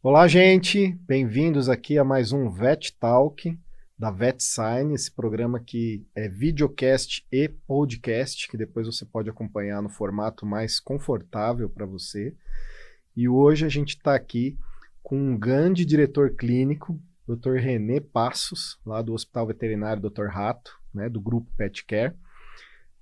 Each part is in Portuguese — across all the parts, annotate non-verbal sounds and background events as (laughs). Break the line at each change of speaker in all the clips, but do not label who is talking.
Olá, gente! Bem-vindos aqui a mais um Vet Talk da VetSign, esse programa que é videocast e podcast, que depois você pode acompanhar no formato mais confortável para você. E hoje a gente está aqui com um grande diretor clínico, Dr. René Passos, lá do Hospital Veterinário Dr. Rato, né, do grupo Pet Care.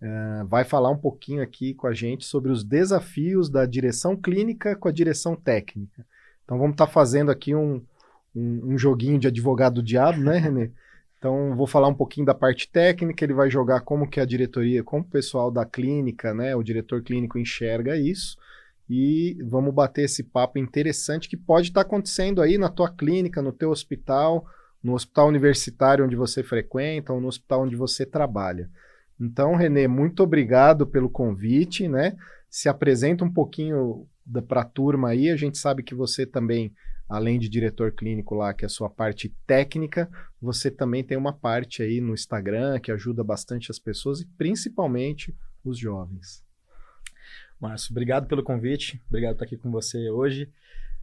Uh, vai falar um pouquinho aqui com a gente sobre os desafios da direção clínica com a direção técnica. Então vamos estar tá fazendo aqui um, um, um, joguinho de advogado do diabo, né, Renê? Então vou falar um pouquinho da parte técnica, ele vai jogar como que a diretoria, como o pessoal da clínica, né, o diretor clínico enxerga isso. E vamos bater esse papo interessante que pode estar tá acontecendo aí na tua clínica, no teu hospital, no hospital universitário onde você frequenta ou no hospital onde você trabalha. Então, Renê, muito obrigado pelo convite, né? Se apresenta um pouquinho para a turma aí. A gente sabe que você também, além de diretor clínico lá, que é a sua parte técnica, você também tem uma parte aí no Instagram que ajuda bastante as pessoas e principalmente os jovens.
Márcio, obrigado pelo convite, obrigado por estar aqui com você hoje.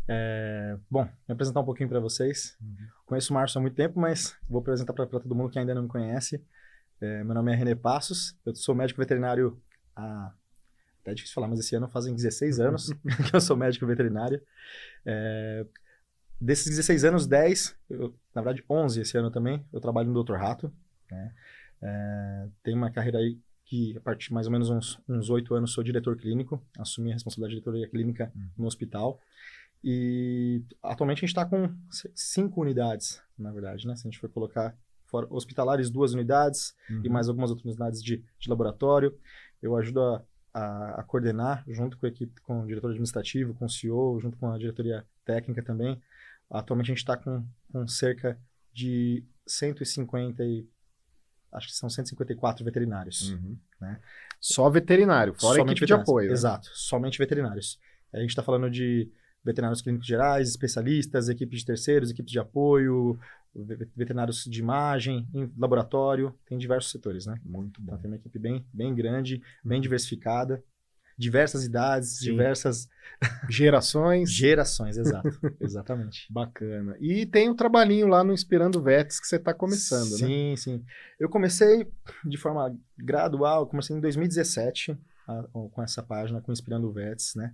É, bom, me apresentar um pouquinho para vocês. Uhum. Conheço o Márcio há muito tempo, mas vou apresentar para todo mundo que ainda não me conhece. É, meu nome é René Passos, eu sou médico veterinário há até é difícil falar, mas esse ano fazem 16 (laughs) anos (laughs) que eu sou médico veterinário. É, desses 16 anos, 10, eu, na verdade 11 esse ano também, eu trabalho no Dr. Rato. Né? É, tenho uma carreira aí que, a partir de mais ou menos uns, uns 8 anos, sou diretor clínico, assumi a responsabilidade de diretoria clínica uhum. no hospital. E atualmente a gente está com cinco unidades, na verdade, né? Se a gente for colocar for hospitalares, duas unidades uhum. e mais algumas outras unidades de, de laboratório. Eu ajudo a a, a, coordenar, junto com a equipe, com o diretor administrativo, com o CEO, junto com a diretoria técnica também. Atualmente a gente está com, com cerca de 150 e acho que são 154 veterinários. Uhum. Né?
Só veterinário, fora Somente equipe de apoio.
Né? Exato, somente veterinários. A gente está falando de veterinários clínicos gerais, especialistas, equipes de terceiros, equipes de apoio, veterinários de imagem, em laboratório, tem diversos setores, né?
Muito bom.
Então tem uma equipe bem, bem grande, bem diversificada, diversas idades, Sim. diversas (laughs)
gerações.
Gerações, exato. (laughs) Exatamente.
Bacana. E tem um trabalhinho lá no Inspirando Vets que você está começando,
sim,
né?
Sim, sim. Eu comecei de forma gradual, comecei em 2017 a, com essa página, com Inspirando Vets, né?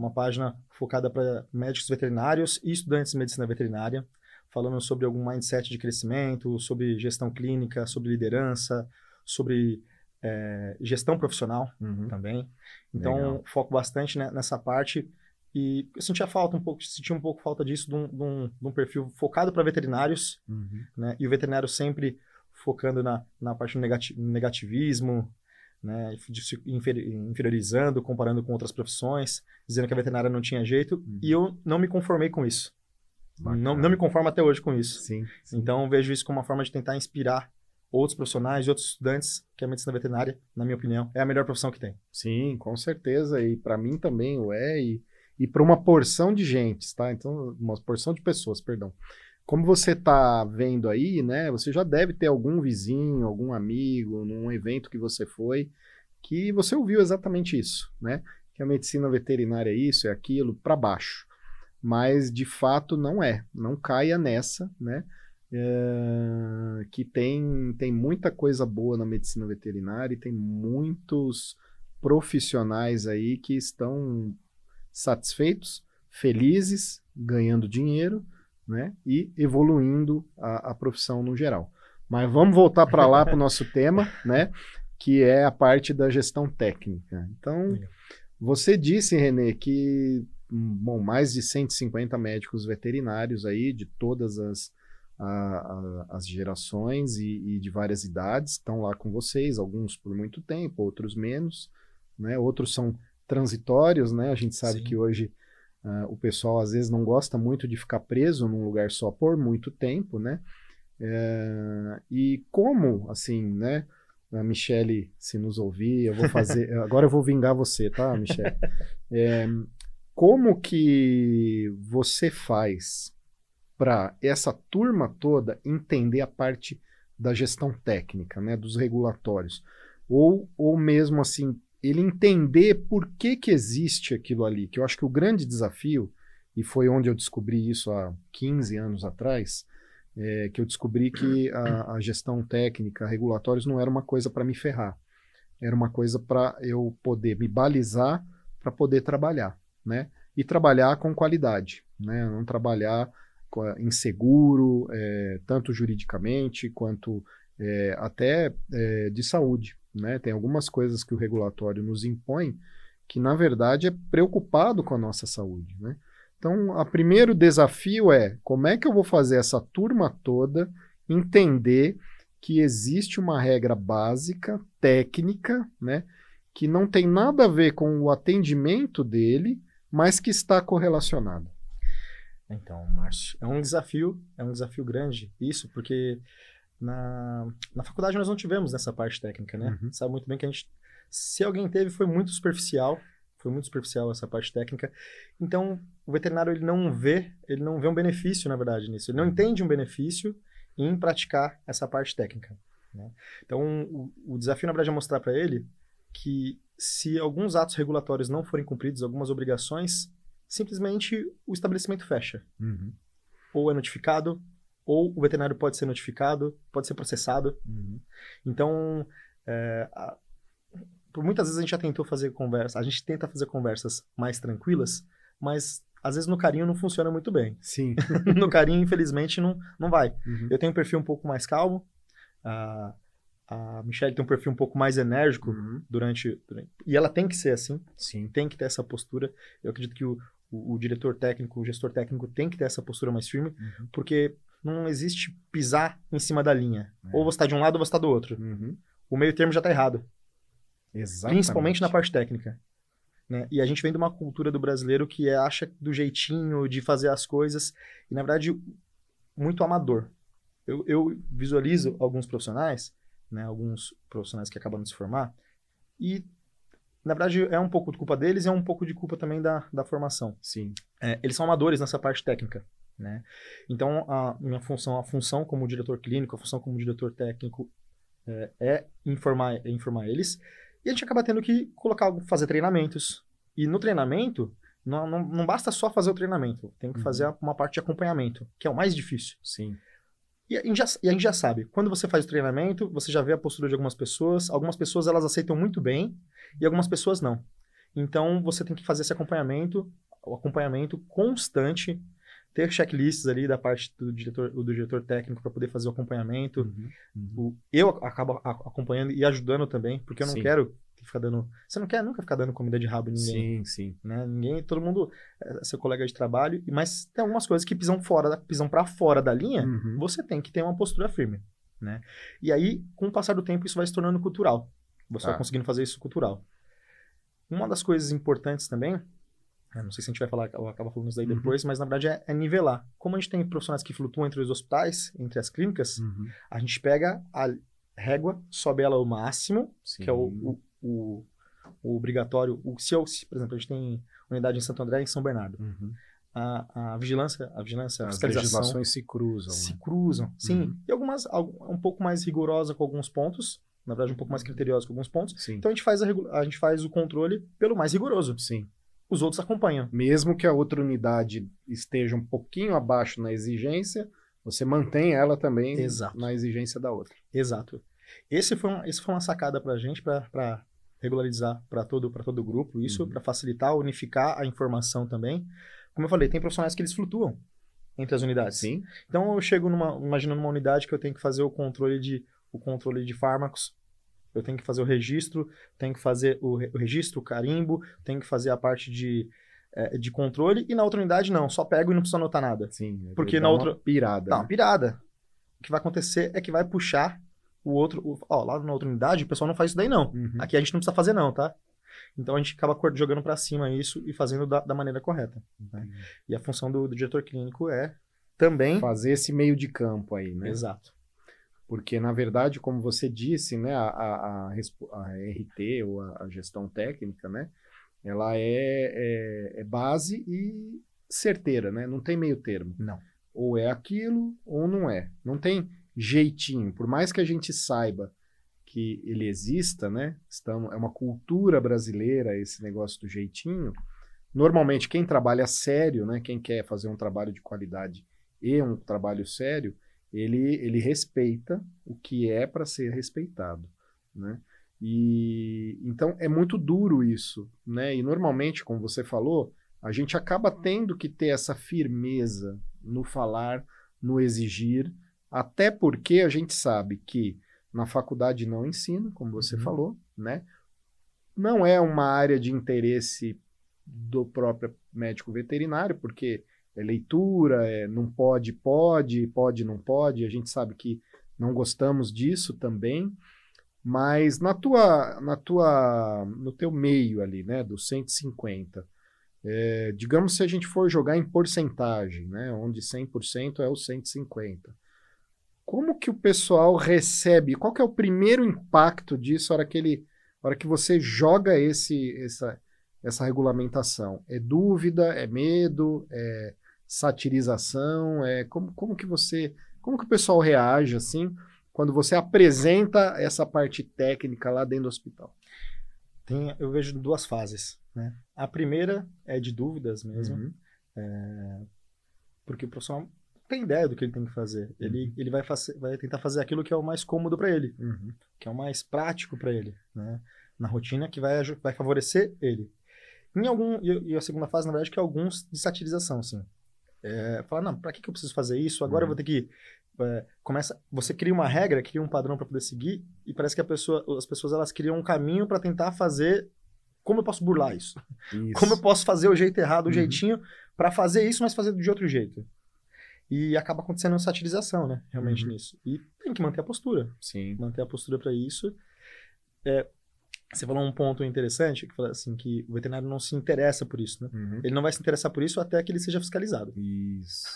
Uma página focada para médicos veterinários e estudantes de medicina veterinária falando sobre algum mindset de crescimento, sobre gestão clínica, sobre liderança, sobre é, gestão profissional uhum. também. Então, Legal. foco bastante né, nessa parte. E eu sentia falta um pouco, sentia um pouco falta disso, de um, de um, de um perfil focado para veterinários, uhum. né? E o veterinário sempre focando na, na parte do negativismo, né? inferiorizando, comparando com outras profissões, dizendo que a veterinária não tinha jeito. Uhum. E eu não me conformei com isso. Não, não me conformo até hoje com isso.
Sim,
sim. Então, vejo isso como uma forma de tentar inspirar outros profissionais e outros estudantes que a medicina veterinária, na minha opinião, é a melhor profissão que tem.
Sim, com certeza. E para mim também o é. E, e para uma porção de gente, tá? Então, uma porção de pessoas, perdão. Como você está vendo aí, né? Você já deve ter algum vizinho, algum amigo, num evento que você foi, que você ouviu exatamente isso, né? Que a medicina veterinária é isso, é aquilo, para baixo mas de fato não é. Não caia nessa, né? É, que tem, tem muita coisa boa na medicina veterinária e tem muitos profissionais aí que estão satisfeitos, felizes, ganhando dinheiro, né? E evoluindo a, a profissão no geral. Mas vamos voltar para lá para o nosso (laughs) tema, né? Que é a parte da gestão técnica. Então, você disse, Renê, que bom, mais de 150 médicos veterinários aí, de todas as, a, a, as gerações e, e, de várias idades, estão lá com vocês, alguns por muito tempo, outros menos, né? Outros são transitórios, né? A gente sabe Sim. que hoje uh, o pessoal às vezes não gosta muito de ficar preso num lugar só por muito tempo, né? É, e como, assim, né? A Michele, se nos ouvir, eu vou fazer. (laughs) agora eu vou vingar você, tá, Michele? É, como que você faz para essa turma toda entender a parte da gestão técnica, né, dos regulatórios? Ou, ou mesmo assim, ele entender por que, que existe aquilo ali, que eu acho que o grande desafio e foi onde eu descobri isso há 15 anos atrás, é, que eu descobri que a, a gestão técnica, regulatórios, não era uma coisa para me ferrar. Era uma coisa para eu poder me balizar para poder trabalhar, né? E trabalhar com qualidade, né? Não trabalhar inseguro, é, tanto juridicamente quanto é, até é, de saúde. Né? Tem algumas coisas que o regulatório nos impõe que, na verdade, é preocupado com a nossa saúde. Né? Então, o primeiro desafio é como é que eu vou fazer essa turma toda entender que existe uma regra básica, técnica, né, que não tem nada a ver com o atendimento dele, mas que está correlacionada.
Então, Márcio, é um desafio, é um desafio grande isso, porque na, na faculdade nós não tivemos nessa parte técnica, né? Uhum. Sabe muito bem que a gente, se alguém teve, foi muito superficial, foi muito superficial essa parte técnica. Então, o veterinário ele não vê, ele não vê um benefício, na verdade, nisso. Ele não uhum. entende um benefício em praticar essa parte técnica. Né? Então, o, o desafio, na verdade, é mostrar para ele que se alguns atos regulatórios não forem cumpridos, algumas obrigações, simplesmente o estabelecimento fecha.
Uhum.
Ou é notificado, ou o veterinário pode ser notificado, pode ser processado.
Uhum.
Então, é, a, por muitas vezes a gente já tentou fazer conversa, a gente tenta fazer conversas mais tranquilas, mas às vezes no carinho não funciona muito bem.
Sim. (laughs)
no carinho, infelizmente, não, não vai.
Uhum.
Eu tenho um perfil um pouco mais calmo, a, a Michelle tem um perfil um pouco mais enérgico
uhum.
durante, durante, E ela tem que ser assim.
Sim.
Tem que ter essa postura. Eu acredito que o, o, o, diretor técnico, o gestor técnico tem que ter essa postura mais firme,
uhum.
porque não existe pisar em cima da linha. É. Ou você está de um lado ou você está do outro.
Uhum.
O meio termo já está errado.
Exatamente.
Principalmente na parte técnica. Né? E a gente vem de uma cultura do brasileiro que é, acha do jeitinho de fazer as coisas, e na verdade, muito amador. Eu, eu visualizo alguns profissionais, né, alguns profissionais que acabam de se formar, e na verdade, é um pouco de culpa deles e é um pouco de culpa também da, da formação.
Sim.
É, eles são amadores nessa parte técnica. Né? Então, a minha função, a função como diretor clínico, a função como diretor técnico é, é informar, é informar eles. E a gente acaba tendo que colocar, fazer treinamentos. E no treinamento, não, não, não basta só fazer o treinamento, tem que uhum. fazer uma parte de acompanhamento, que é o mais difícil.
Sim.
E a, gente já, a gente já sabe, quando você faz o treinamento, você já vê a postura de algumas pessoas. Algumas pessoas elas aceitam muito bem e algumas pessoas não. Então você tem que fazer esse acompanhamento, o acompanhamento constante, ter checklists ali da parte do diretor, do diretor técnico para poder fazer o acompanhamento.
Uhum, uhum.
O, eu acabo acompanhando e ajudando também, porque eu não
sim.
quero ficar dando. Você não quer nunca ficar dando comida de rabo em
ninguém. Sim, sim.
Né? Ninguém, todo mundo é seu colega de trabalho, mas tem algumas coisas que pisam fora, pisam para fora da linha.
Uhum.
Você tem que ter uma postura firme, né? E aí, com o passar do tempo, isso vai se tornando cultural. Você tá. vai conseguindo fazer isso cultural. Uma das coisas importantes também não sei se a gente vai falar, ou acaba falando isso daí uhum. depois, mas na verdade é, é, nivelar. Como a gente tem profissionais que flutuam entre os hospitais, entre as clínicas,
uhum.
a gente pega a régua, sobe ela ao máximo,
Sim.
que é o, o, o, o obrigatório. O, se, eu, se, por exemplo, a gente tem unidade em Santo André e em São Bernardo.
Uhum.
A, a, vigilância, a vigilância,
As legislações se cruzam.
Se
né?
cruzam, sim.
Uhum.
E algumas um pouco mais rigorosa com alguns pontos, na verdade um pouco mais criteriosa com alguns pontos.
Sim.
Então a gente faz a, a gente faz o controle pelo mais rigoroso.
Sim
os outros acompanham.
Mesmo que a outra unidade esteja um pouquinho abaixo na exigência, você mantém ela também
Exato.
na exigência da outra.
Exato. Esse foi, um, esse foi uma sacada para a gente, para regularizar para todo, todo o grupo, isso,
Uhum.
para facilitar, unificar a informação também. Como eu falei, tem profissionais que eles flutuam entre as unidades.
Sim.
Então eu chego numa, imagina numa unidade que eu tenho que fazer o controle de, o controle de fármacos, eu tenho que fazer o registro, tenho que fazer o, re- o registro, o carimbo, tenho que fazer a parte de, eh, de controle, e na outra unidade não, só pego e não precisa anotar nada.
Sim.
Porque
dá
na outra-
pirada.
Tá,
né?
uma pirada. O que vai acontecer é que vai puxar o outro. o- ó, lá na outra unidade o pessoal não faz isso daí, não.
Uhum.
Aqui a gente não precisa fazer, não, tá? Então a gente acaba jogando pra cima isso e fazendo da, da maneira correta. né? E a função do, do diretor clínico é também.
Fazer esse meio de campo aí, né?
Exato.
Porque, na verdade, como você disse, né, a, a, a, a RT, ou a, a gestão técnica, né, ela é, é, é base e certeira, né? Não tem meio termo.
Não.
Ou é aquilo, ou não é. Não tem jeitinho. Por mais que a gente saiba que ele exista, né? Estamos, é uma cultura brasileira esse negócio do jeitinho, normalmente quem trabalha sério, né, quem quer fazer um trabalho de qualidade e um trabalho sério, ele, ele respeita o que é para ser respeitado, né? E então é muito duro isso, né? E normalmente, como você falou, a gente acaba tendo que ter essa firmeza no falar, no exigir, até porque a gente sabe que na faculdade não ensina, como você uhum. falou, né? Não é uma área de interesse do próprio médico veterinário, porque é leitura, é não pode, pode, pode, não pode. A gente sabe que não gostamos disso também. Mas na tua, na tua, no teu meio ali, né, do 150, é, digamos se a gente for jogar em porcentagem, né, onde 100% é o 150. Como que o pessoal recebe? Qual que é o primeiro impacto disso na hora que ele, hora que você joga esse, essa, essa regulamentação? É dúvida? É medo? É satirização? É como, como que você, como que o pessoal reage assim quando você apresenta essa parte técnica lá dentro do hospital?
Tem, eu vejo duas fases, né? A primeira é de dúvidas mesmo, uhum. é, porque o profissional tem ideia do que ele tem que fazer. Uhum. Ele, ele vai, vai tentar fazer aquilo que é o mais cômodo para ele, uhum. que é o mais prático para ele, né? Na rotina que vai, vai favorecer ele. Em algum, e a segunda fase, na verdade, que é alguns de satirização, sim. É, falar, não, para que, que eu preciso fazer isso? Agora eu vou ter que é, começa, você cria uma regra, cria um padrão para poder seguir e parece que pessoa, as pessoas elas criam um caminho para tentar fazer como eu posso burlar isso? isso? Como eu posso fazer o jeito errado, o uhum. jeitinho para fazer isso, mas fazer de outro jeito? E acaba acontecendo uma satirização, né? Realmente uhum. nisso. E tem que manter a postura.
Sim.
Manter a postura para isso. É, você falou um ponto interessante, que fala assim, que o veterinário não se interessa por isso, né? Uhum. Ele não vai se interessar por isso até que ele seja fiscalizado.
Isso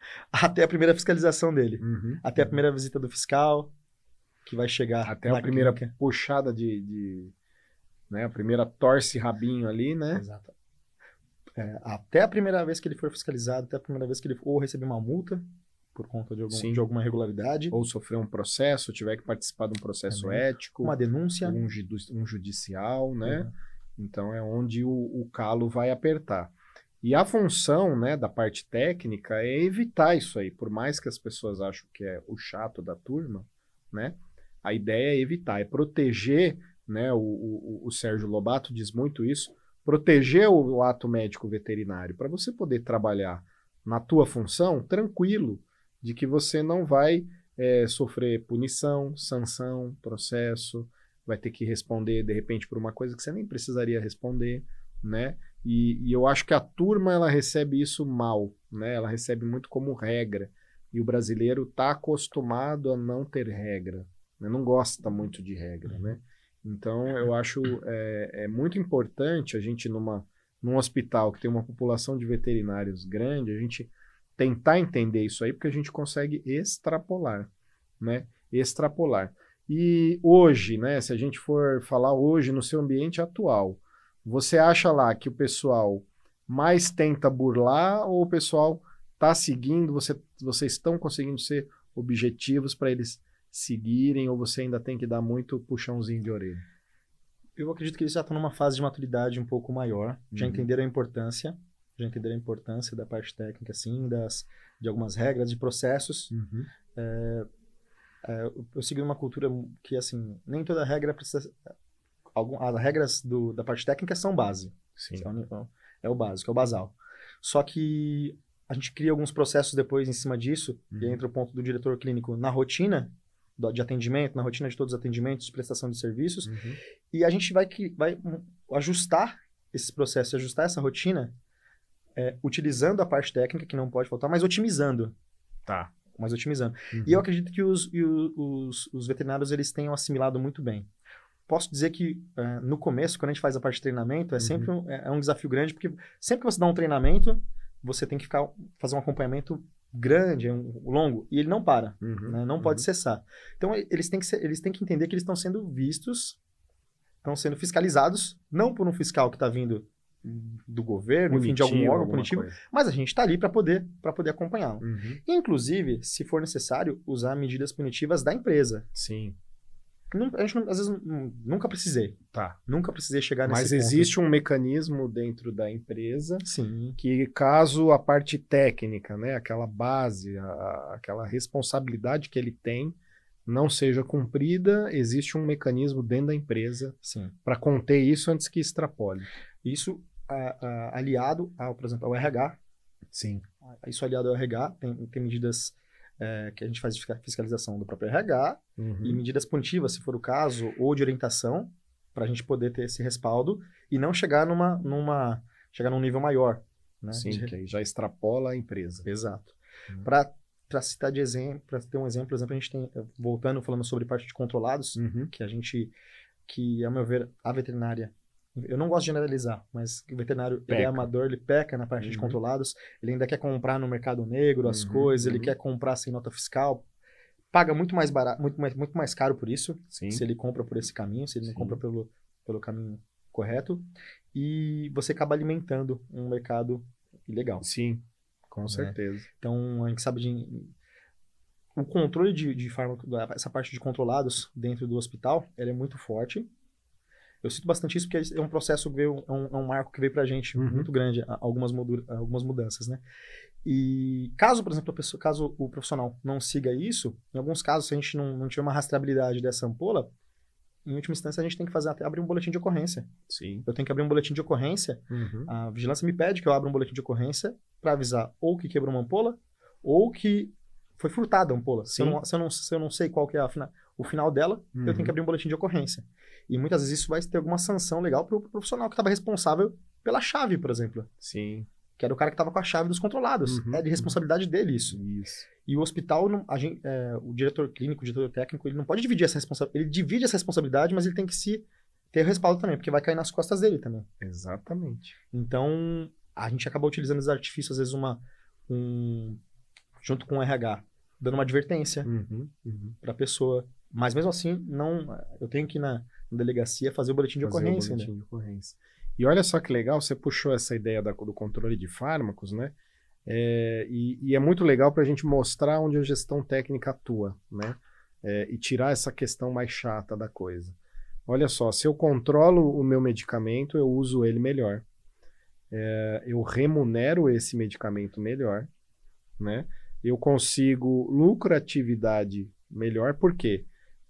(laughs)
até a primeira fiscalização dele. Uhum. Até a primeira visita do fiscal, que vai chegar.
Até a primeira clínica. puxada de, de. né, a primeira torce rabinho ali, né?
Exato. É, até a primeira vez que ele for fiscalizado, até a primeira vez que ele ou receber uma multa por conta de, algum, de alguma irregularidade.
Ou sofrer um processo, tiver que participar de um processo ético.
Uma denúncia.
Um, um judicial, né? Uhum. Então é onde o, o calo vai apertar. E a função né, da parte técnica é evitar isso aí. Por mais que as pessoas acham que é o chato da turma, né? A ideia é evitar, é proteger, né? O, o, o Sérgio Lobato diz muito isso, proteger o, o ato médico veterinário para você poder trabalhar na tua função tranquilo de que você não vai é, sofrer punição, sanção, processo, vai ter que responder de repente por uma coisa que você nem precisaria responder, né? E, e, eu acho que a turma ela recebe isso mal, né? Ela recebe muito como regra. E o brasileiro está acostumado a não ter regra, né? não gosta muito de regra, né? Então eu acho é, é, muito importante a gente numa num hospital que tem uma população de veterinários grande, a gente tentar entender isso aí, porque a gente consegue extrapolar, né? Extrapolar. E hoje, né? Se a gente for falar hoje no seu ambiente atual, você acha lá que o pessoal mais tenta burlar ou o pessoal está seguindo, você, vocês estão conseguindo ser objetivos para eles seguirem ou você ainda tem que dar muito puxãozinho de orelha?
Eu acredito que eles já estão numa fase de maturidade um pouco maior, já uhum. entenderam a importância, já entenderam a importância da parte técnica, assim, das, de algumas regras, de processos. Uhum. É, é, eu segui uma cultura que, assim, nem toda regra precisa algum, as regras do, da parte técnica são base.
Sim.
É, é o básico, é o basal. Só que a gente cria alguns processos depois em cima disso, uhum. e entra o ponto do diretor clínico na rotina de atendimento, na rotina de todos os atendimentos, de prestação de serviços, uhum. e a gente vai, vai ajustar esses processos, ajustar essa rotina, é, utilizando a parte técnica, que não pode faltar, mas otimizando.
Tá.
Mas otimizando. Uhum. E eu acredito que os, os, os veterinários eles tenham assimilado muito bem posso dizer que uh, no começo, quando a gente faz a parte de treinamento, é uhum. sempre um, é, é, um desafio grande, porque sempre que você dá um treinamento, você tem que ficar, fazer um acompanhamento grande, é um, longo, e ele não para, uhum. né? não pode uhum. cessar. Então, eles têm, que ser, eles têm que entender que eles estão sendo vistos, estão sendo fiscalizados, não por um fiscal que está vindo do governo, enfim, de algum órgão punitivo, coisa. mas a gente está ali para poder, poder acompanhá-lo. Uhum. Inclusive, se for necessário, usar medidas punitivas da empresa.
Sim.
Não, a gente não, às vezes nunca precisei.
Tá.
Nunca precisei chegar nesse
Mas
ponto.
existe um mecanismo dentro da empresa
Sim.
que caso a parte técnica, né, aquela base, a- aquela responsabilidade que ele tem não seja cumprida, existe um mecanismo dentro da empresa para conter isso antes que extrapole.
Isso a- a- aliado ao, por exemplo, ao RH.
Sim.
Isso aliado ao RH, tem, tem medidas é, que a gente faz de fisca- fiscalização do próprio RH
Uhum.
e medidas punitivas, se for o caso, ou de orientação, para a gente poder ter esse respaldo e não chegar numa, numa chegar num nível maior. Né?
Sim,
De-
que aí já extrapola a empresa.
Exato.
Uhum.
Para citar de exemplo, para ter um exemplo, por exemplo, a gente tem, voltando falando sobre parte de controlados,
Uhum.
que a gente, que a meu ver, a veterinária, eu não gosto de generalizar, mas o veterinário ele é amador, ele peca na parte de
Uhum.
controlados, ele ainda quer comprar no mercado negro as
Uhum,
coisas, ele
uhum.
quer comprar sem nota fiscal, paga muito mais barato, muito mais, muito mais caro por isso,
Sim.
se ele compra por esse caminho, se ele não
Sim.
compra pelo, pelo caminho correto, e você acaba alimentando um mercado ilegal.
Sim, com
Né?
certeza.
Então, a gente sabe de. O controle de, de fármaco, essa parte de controlados dentro do hospital, ela é muito forte. Eu cito bastante isso porque é um processo veio, é um, é um marco que veio pra gente
Uhum.
muito grande, a- algumas, algumas mudanças, né? E caso, por exemplo, a pessoa, caso o profissional não siga isso, em alguns casos, se a gente não, não tiver uma rastreabilidade dessa ampola, em última instância, a gente tem que fazer até abrir um boletim de ocorrência.
Sim.
Eu tenho que abrir um boletim de ocorrência
Uhum.
a vigilância me pede que eu abra um boletim de ocorrência para avisar ou que quebrou uma ampola ou que foi furtada a ampola. Se eu, não, se, eu não, se eu não sei qual que é a fina- o final dela, eu tenho
Uhum.
que abrir um boletim de ocorrência. E muitas vezes isso vai ter alguma sanção legal para o profissional que estava responsável pela chave, por exemplo.
Sim.
Que era o cara que estava com a chave dos controlados.
Uhum,
É de responsabilidade dele isso.
Isso.
E o hospital, não- gente, é, o diretor clínico, o diretor técnico, ele não pode dividir essa responsabilidade. Ele divide essa responsabilidade, mas ele tem que se ter respaldo também, porque vai cair nas costas dele também.
Exatamente.
Então, a gente acaba utilizando esse artifício, às vezes, uma, um, junto com o RH, dando uma advertência
Uhum. Uhum.
para a pessoa. Mas mesmo assim, não, eu tenho que ir na, na delegacia fazer o boletim de
Fazer o
ocorrência.
boletim
né?
de ocorrência. E olha só que legal, você puxou essa ideia da- do controle de fármacos, né? É, e, e é muito legal para a gente mostrar onde a gestão técnica atua, né? É, e tirar essa questão mais chata da coisa. Olha só, se eu controlo o meu medicamento, eu uso ele melhor. É, eu remunero esse medicamento melhor, né? Eu consigo lucratividade melhor, por quê?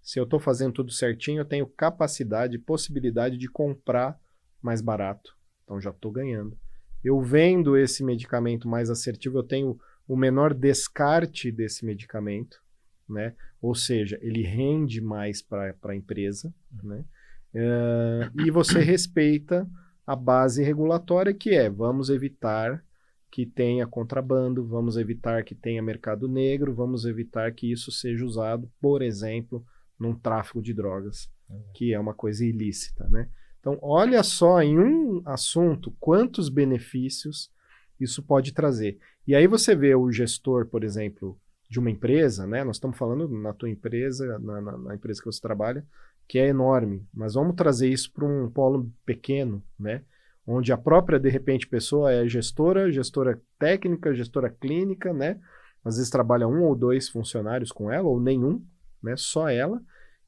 Se eu estou fazendo tudo certinho, eu tenho capacidade possibilidade de comprar mais barato. Então já estou ganhando. Eu vendo esse medicamento mais assertivo, eu tenho o menor descarte desse medicamento, né? Ou seja, ele rende mais para a empresa, né? Eh, e você respeita a base regulatória que é vamos evitar que tenha contrabando, vamos evitar que tenha mercado negro, vamos evitar que isso seja usado, por exemplo, num tráfico de drogas, que é uma coisa ilícita, né? Então, olha só em um assunto quantos benefícios isso pode trazer. E aí você vê o gestor, por exemplo, de uma empresa, né? Nós estamos falando na tua empresa, na, na- na empresa que você trabalha, que é enorme, mas vamos trazer isso para um polo pequeno, né? Onde a própria, de repente, pessoa é gestora, gestora técnica, gestora clínica, né? Às vezes trabalha um ou dois funcionários com ela, ou nenhum, né? Só ela.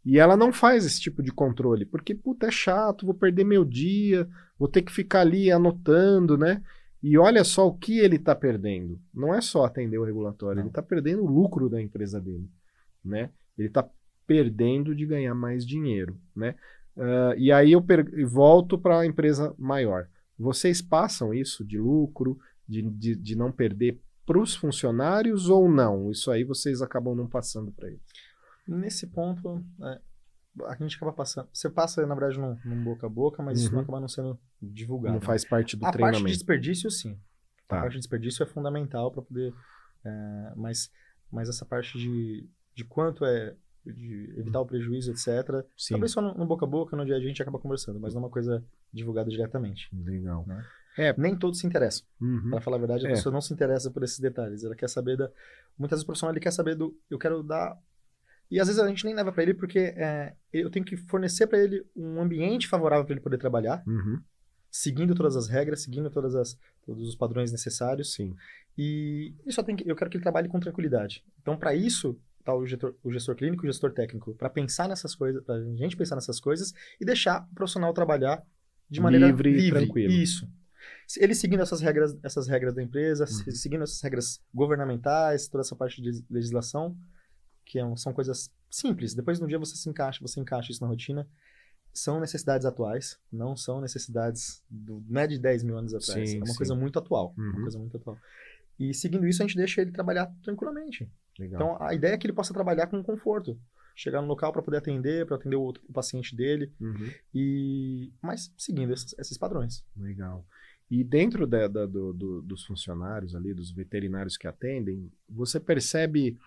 E ela não faz esse tipo de controle, porque, puta, é chato, vou perder meu dia, vou ter que ficar ali anotando, né? E olha só o que ele está perdendo. Não é só atender o regulatório,
Não.
ele está perdendo o lucro da empresa dele, né? Ele está perdendo de ganhar mais dinheiro, né? Ah, e aí eu per- volto para a empresa maior. Vocês passam isso de lucro, de, de, de não perder para os funcionários ou não? Isso aí vocês acabam não passando para eles.
Nesse ponto, é, a gente acaba passando. Você passa, na verdade, num, num boca a boca, mas isso
Uhum.
não acaba não sendo divulgado.
Não faz parte do
a parte
treinamento.
de desperdício, sim.
Tá.
A parte de desperdício é fundamental para poder. é, mas, mas essa parte de, de quanto é. de evitar o prejuízo, etc.
Sim,
Talvez só no, no boca a boca, no dia a dia a gente acaba conversando, mas não é uma coisa divulgada diretamente.
legal.
Nem todos se interessam.
Uhum.
Para falar a verdade, a
É.
pessoa não se interessa por esses detalhes. Ela quer saber da. Muitas vezes o profissional ele quer saber do. Eu quero dar. E às vezes a gente nem leva para ele porque é, eu tenho que fornecer para ele um ambiente favorável para ele poder trabalhar,
Uhum.
seguindo todas as regras, seguindo todas as, todos os padrões necessários.
Sim.
E ele só tem que, eu quero que ele trabalhe com tranquilidade. Então, para isso, tá o gestor, o gestor clínico e o gestor técnico para pensar nessas coisas, para a gente pensar nessas coisas e deixar o profissional trabalhar de maneira
Livre
livre,
e tranquilo.
Isso. Ele seguindo essas regras, essas regras da empresa,
Uhum.
seguindo essas regras governamentais, toda essa parte de legislação, que é um- são coisas simples. Depois de um dia você se encaixa, você encaixa isso na rotina. São necessidades atuais, não são necessidades do, não é de 10 mil anos atrás.
Sim,
é uma
sim.
coisa muito atual.
Uhum.
Uma coisa muito atual. E seguindo isso, a gente deixa ele trabalhar tranquilamente.
Legal.
Então, a ideia é que ele possa trabalhar com conforto. Chegar no local para poder atender, para atender o, outro, o paciente dele.
Uhum.
E mas seguindo esses, esses padrões.
Legal. E dentro da- da- do- do- dos funcionários ali, dos veterinários que atendem, você percebe.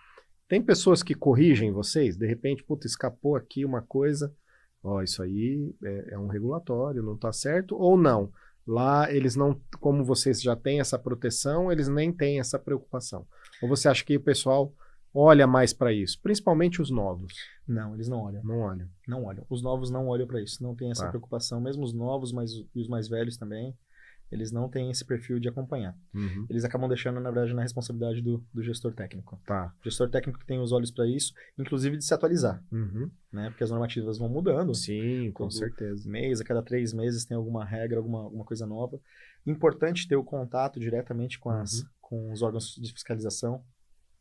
Tem pessoas que corrigem vocês? De repente, puta, escapou aqui uma coisa. Ó, isso aí é, é um regulatório, não tá certo. Ou não. Lá eles não. Como vocês já têm essa proteção, eles nem têm essa preocupação. Ou você acha que o pessoal olha mais para isso? Principalmente os novos.
Não, eles não olham.
Não olham.
Não olham. Os novos não olham para isso. Não tem essa
Tá.
preocupação. Mesmo os novos, mas e os mais velhos também, eles não têm esse perfil de acompanhar.
Uhum.
Eles acabam deixando, na verdade, na responsabilidade do, do gestor técnico.
Tá.
O gestor técnico que tem os olhos para isso, inclusive de se atualizar,
Uhum.
né? Porque as normativas vão mudando.
Sim, com certeza.
mês, a cada três meses tem alguma regra, alguma, alguma coisa nova. Importante ter o contato diretamente com, as,
Uhum.
com os órgãos de fiscalização.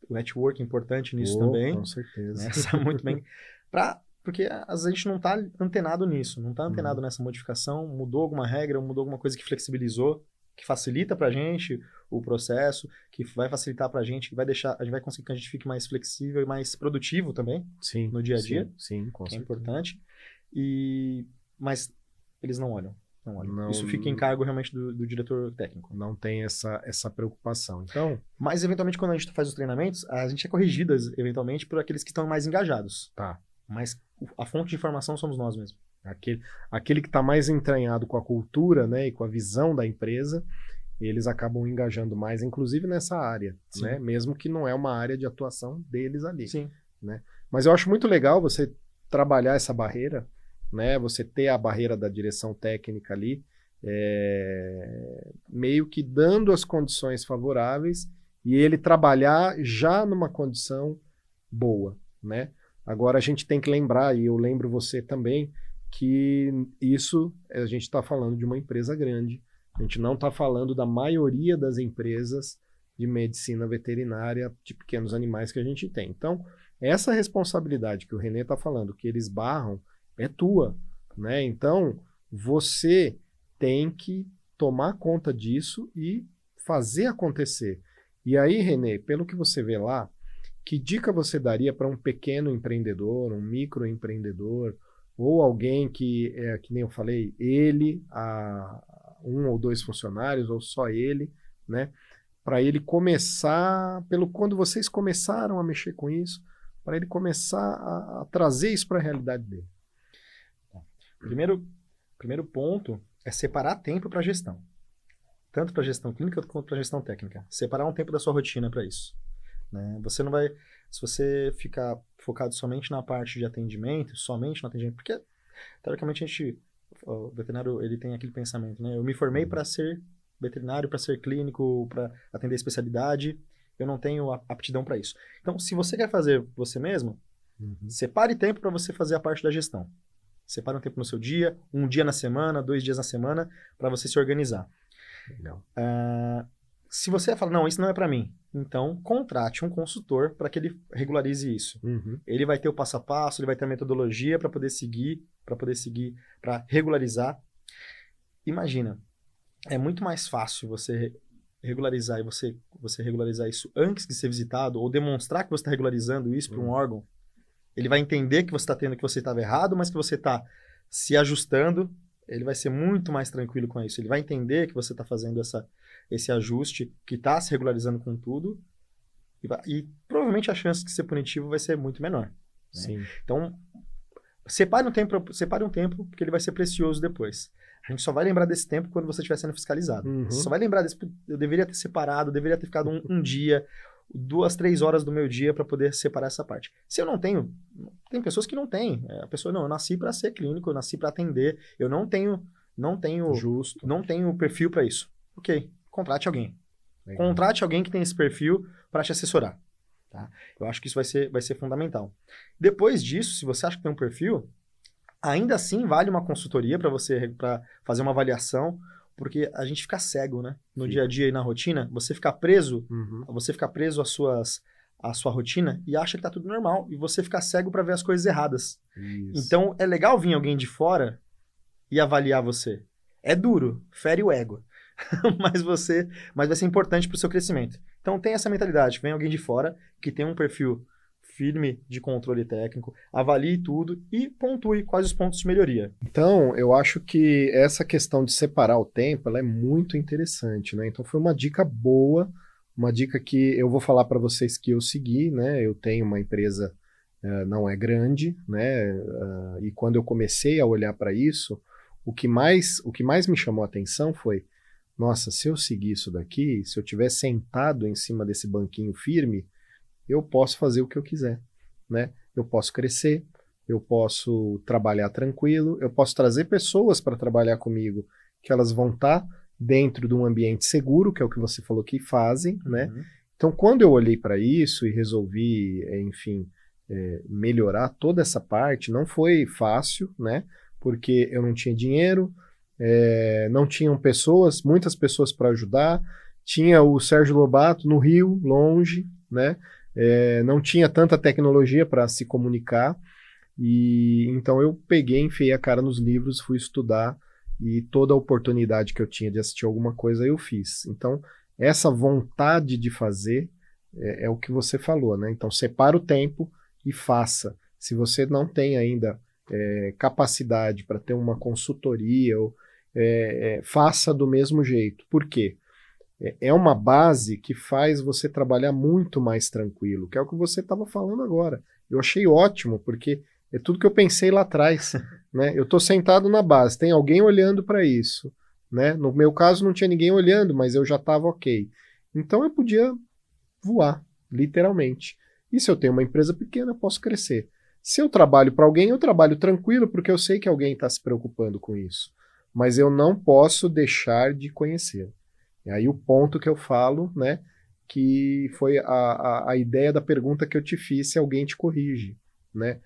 O network é importante nisso
Pô,
também.
Com certeza.
Né? (laughs) Sabe muito bem. (laughs) Pra, porque às vezes a gente não está antenado nisso, não está antenado
Uhum.
nessa modificação, mudou alguma regra, mudou alguma coisa que flexibilizou, que facilita para a gente o processo, que vai facilitar para a gente, que vai deixar, a gente vai conseguir que a gente fique mais flexível e mais produtivo também,
Sim.
no dia a
sim,
dia,
Sim, com
que é importante. E mas eles não olham, não olham.
Não-
Isso fica em cargo realmente do, do diretor técnico.
Não tem essa, essa preocupação. Então,
Mas eventualmente quando a gente faz os treinamentos, a gente é corrigido eventualmente por aqueles que estão mais engajados.
tá.
Mas a fonte de informação somos nós mesmos.
Aquele, aquele que está mais entranhado com a cultura né, e com a visão da empresa, eles acabam engajando mais, inclusive nessa área,
Sim.
né? Mesmo que não é uma área de atuação deles ali.
Sim.
Mas eu acho muito legal você trabalhar essa barreira, né? Você ter a barreira da direção técnica ali, é, meio que dando as condições favoráveis e ele trabalhar já numa condição boa, né? Agora a gente tem que lembrar, e eu lembro você também, que isso a gente está falando de uma empresa grande. A gente não está falando da maioria das empresas de medicina veterinária de pequenos animais que a gente tem. Então, essa responsabilidade que o Renê está falando, que eles barram, é tua, né? Então, você tem que tomar conta disso e fazer acontecer. E aí, Renê, pelo que você vê lá, que dica você daria para um pequeno empreendedor, um microempreendedor, ou alguém que, é, que nem eu falei, ele, a, um ou dois funcionários, ou só ele, né? Para ele começar, pelo quando vocês começaram a mexer com isso, para ele começar a, a trazer isso para a realidade dele.
Primeiro, primeiro ponto é separar tempo para gestão. Tanto para gestão clínica quanto para gestão técnica. Separar um tempo da sua rotina para isso. Né? Você não vai. Se você ficar focado somente na parte de atendimento, somente no atendimento, porque teoricamente a gente. O veterinário ele tem aquele pensamento, né? Eu me formei para ser veterinário, para ser clínico, para atender especialidade. Eu não tenho aptidão para isso. Então, se você quer fazer você mesmo, Separe tempo para você fazer a parte da gestão. Separe um tempo no seu dia, um dia na semana, dois dias na semana, para você se organizar.
Legal.
Ah, se você fala, não, isso não é para mim, então contrate um consultor para que ele regularize isso.
Uhum.
Ele vai ter o passo a passo, ele vai ter a metodologia para poder seguir, para poder seguir, para regularizar. Imagina, é muito mais fácil você re- regularizar e você, você regularizar isso antes de ser visitado ou demonstrar que você está regularizando isso para um
Uhum.
órgão. Ele vai entender que você está tendo que você estava errado, mas que você está se ajustando. Ele vai ser muito mais tranquilo com isso. Ele vai entender que você está fazendo essa, esse ajuste, que está se regularizando com tudo. E, e provavelmente a chance de ser punitivo vai ser muito menor.
Sim.
Então, separe um tempo, separe um tempo, porque ele vai ser precioso depois. A gente só vai lembrar desse tempo quando você estiver sendo fiscalizado.
Uhum.
Você só vai lembrar desse. Eu deveria ter separado, eu deveria ter ficado um, um dia, duas, três horas do meu dia para poder separar essa parte. Se eu não tenho, tem pessoas que não têm. É, A pessoa não, eu nasci para ser clínico, eu nasci para atender, eu não tenho, não tenho,
Justo.
não tenho perfil para isso. Ok, contrate alguém.
Legal.
Contrate alguém que tem esse perfil para te assessorar. Tá? Eu acho que isso vai ser, vai ser fundamental. Depois disso, se você acha que tem um perfil, ainda assim vale uma consultoria para você para fazer uma avaliação, porque a gente fica cego, né? No Sim. dia a dia e na rotina, você fica preso, uhum. você fica preso às suas à sua rotina e acha que tá tudo normal e você fica cego para ver as coisas erradas. Isso. Então é legal vir alguém de fora e avaliar você. É duro, fere o ego. (laughs) mas você, mas vai ser importante para o seu crescimento. Então tem essa mentalidade, vem alguém de fora que tem um perfil firme de controle técnico, avalie tudo e pontue quais os pontos de melhoria.
Então, eu acho que essa questão de separar o tempo, ela é muito interessante, né? Então foi uma dica boa, uma dica que eu vou falar para vocês que eu segui, né? Eu tenho uma empresa uh, não é grande, né? Uh, e quando eu comecei a olhar para isso, o que mais o que mais me chamou a atenção foi nossa, se eu seguir isso daqui, se eu tiver sentado em cima desse banquinho firme, eu posso fazer o que eu quiser, né? Eu posso crescer, eu posso trabalhar tranquilo, eu posso trazer pessoas para trabalhar comigo que elas vão estar tá dentro de um ambiente seguro, que é o que você falou que fazem, né? Uhum. Então, quando eu olhei para isso e resolvi, enfim, é, melhorar toda essa parte, não foi fácil, né? Porque eu não tinha dinheiro, é, não tinham pessoas, muitas pessoas para ajudar. Tinha o Sérgio Lobato no Rio, longe, né? É, não tinha tanta tecnologia para se comunicar. E então eu peguei, enfiei a cara nos livros, fui estudar e toda a oportunidade que eu tinha de assistir alguma coisa eu fiz. Então, essa vontade de fazer é, é o que você falou, né? Então, separa o tempo e faça. Se você não tem ainda é, capacidade para ter uma consultoria ou é, é, faça do mesmo jeito. Por quê? É, é uma base que faz você trabalhar muito mais tranquilo, que é o que você estava falando agora. Eu achei ótimo, porque é tudo que eu pensei lá atrás. (laughs) né? Eu estou sentado na base, tem alguém olhando para isso. Né? No meu caso, não tinha ninguém olhando, mas eu já estava ok. Então eu podia voar, literalmente. E se eu tenho uma empresa pequena, posso crescer. Se eu trabalho para alguém, eu trabalho tranquilo, porque eu sei que alguém está se preocupando com isso mas eu não posso deixar de conhecer. E aí o ponto que eu falo, né, que foi a, a, a ideia da pergunta que eu te fiz, se alguém te corrige, né?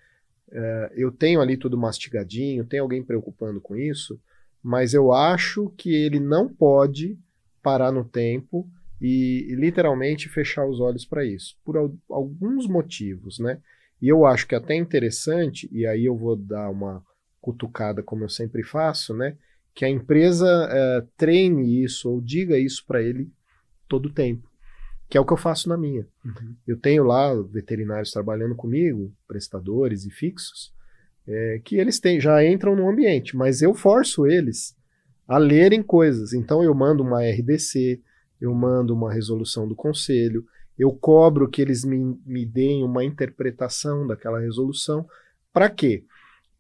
Uh, eu tenho ali tudo mastigadinho, tem alguém preocupando com isso, mas eu acho que ele não pode parar no tempo e, e literalmente fechar os olhos para isso, por al alguns motivos, né? E eu acho que é até interessante, e aí eu vou dar uma cutucada como eu sempre faço, né? Que a empresa é, treine isso ou diga isso para ele todo o tempo, que é o que eu faço na minha. Uhum. Eu tenho lá veterinários trabalhando comigo, prestadores e fixos, é, que eles têm, já entram no ambiente, mas eu forço eles a lerem coisas. Então eu mando uma RDC, eu mando uma resolução do conselho, eu cobro que eles me, me deem uma interpretação daquela resolução. Para quê?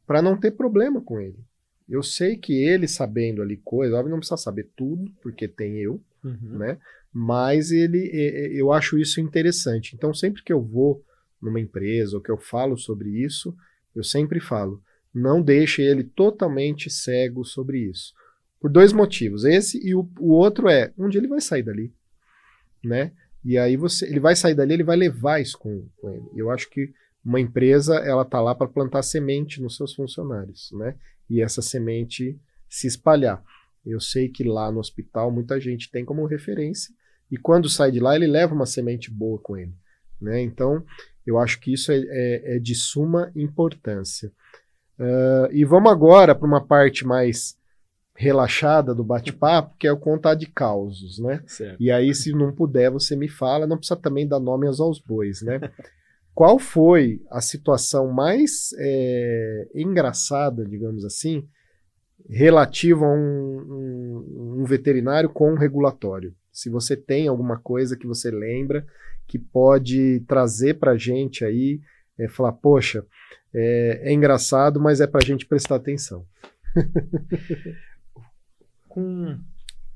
Para não ter problema com ele. Eu sei que ele sabendo ali coisa, óbvio, não precisa saber tudo, porque tem eu, uhum. né? Mas ele, eu acho isso interessante. Então, sempre que eu vou numa empresa ou que eu falo sobre isso, eu sempre falo, não deixe ele totalmente cego sobre isso. Por dois motivos. Esse e o, o outro é, um dia ele vai sair dali, né? E aí você, ele vai sair dali, ele vai levar isso com, com ele. Eu acho que uma empresa, ela tá lá para plantar semente nos seus funcionários, né? e essa semente se espalhar. Eu sei que lá no hospital muita gente tem como referência e quando sai de lá ele leva uma semente boa com ele. Né? Então eu acho que isso é, é, é de suma importância. Uh, e vamos agora para uma parte mais relaxada do bate-papo, que é o contar de causos, né? Certo. E aí, se não puder, você me fala, não precisa também dar nome aos bois, né? (laughs) Qual foi a situação mais é, engraçada, digamos assim, relativa a um, um, um, veterinário com um regulatório? Se você tem alguma coisa que você lembra que pode trazer para a gente aí, é, falar, poxa, é, é engraçado, mas é para a gente prestar atenção. (laughs)
com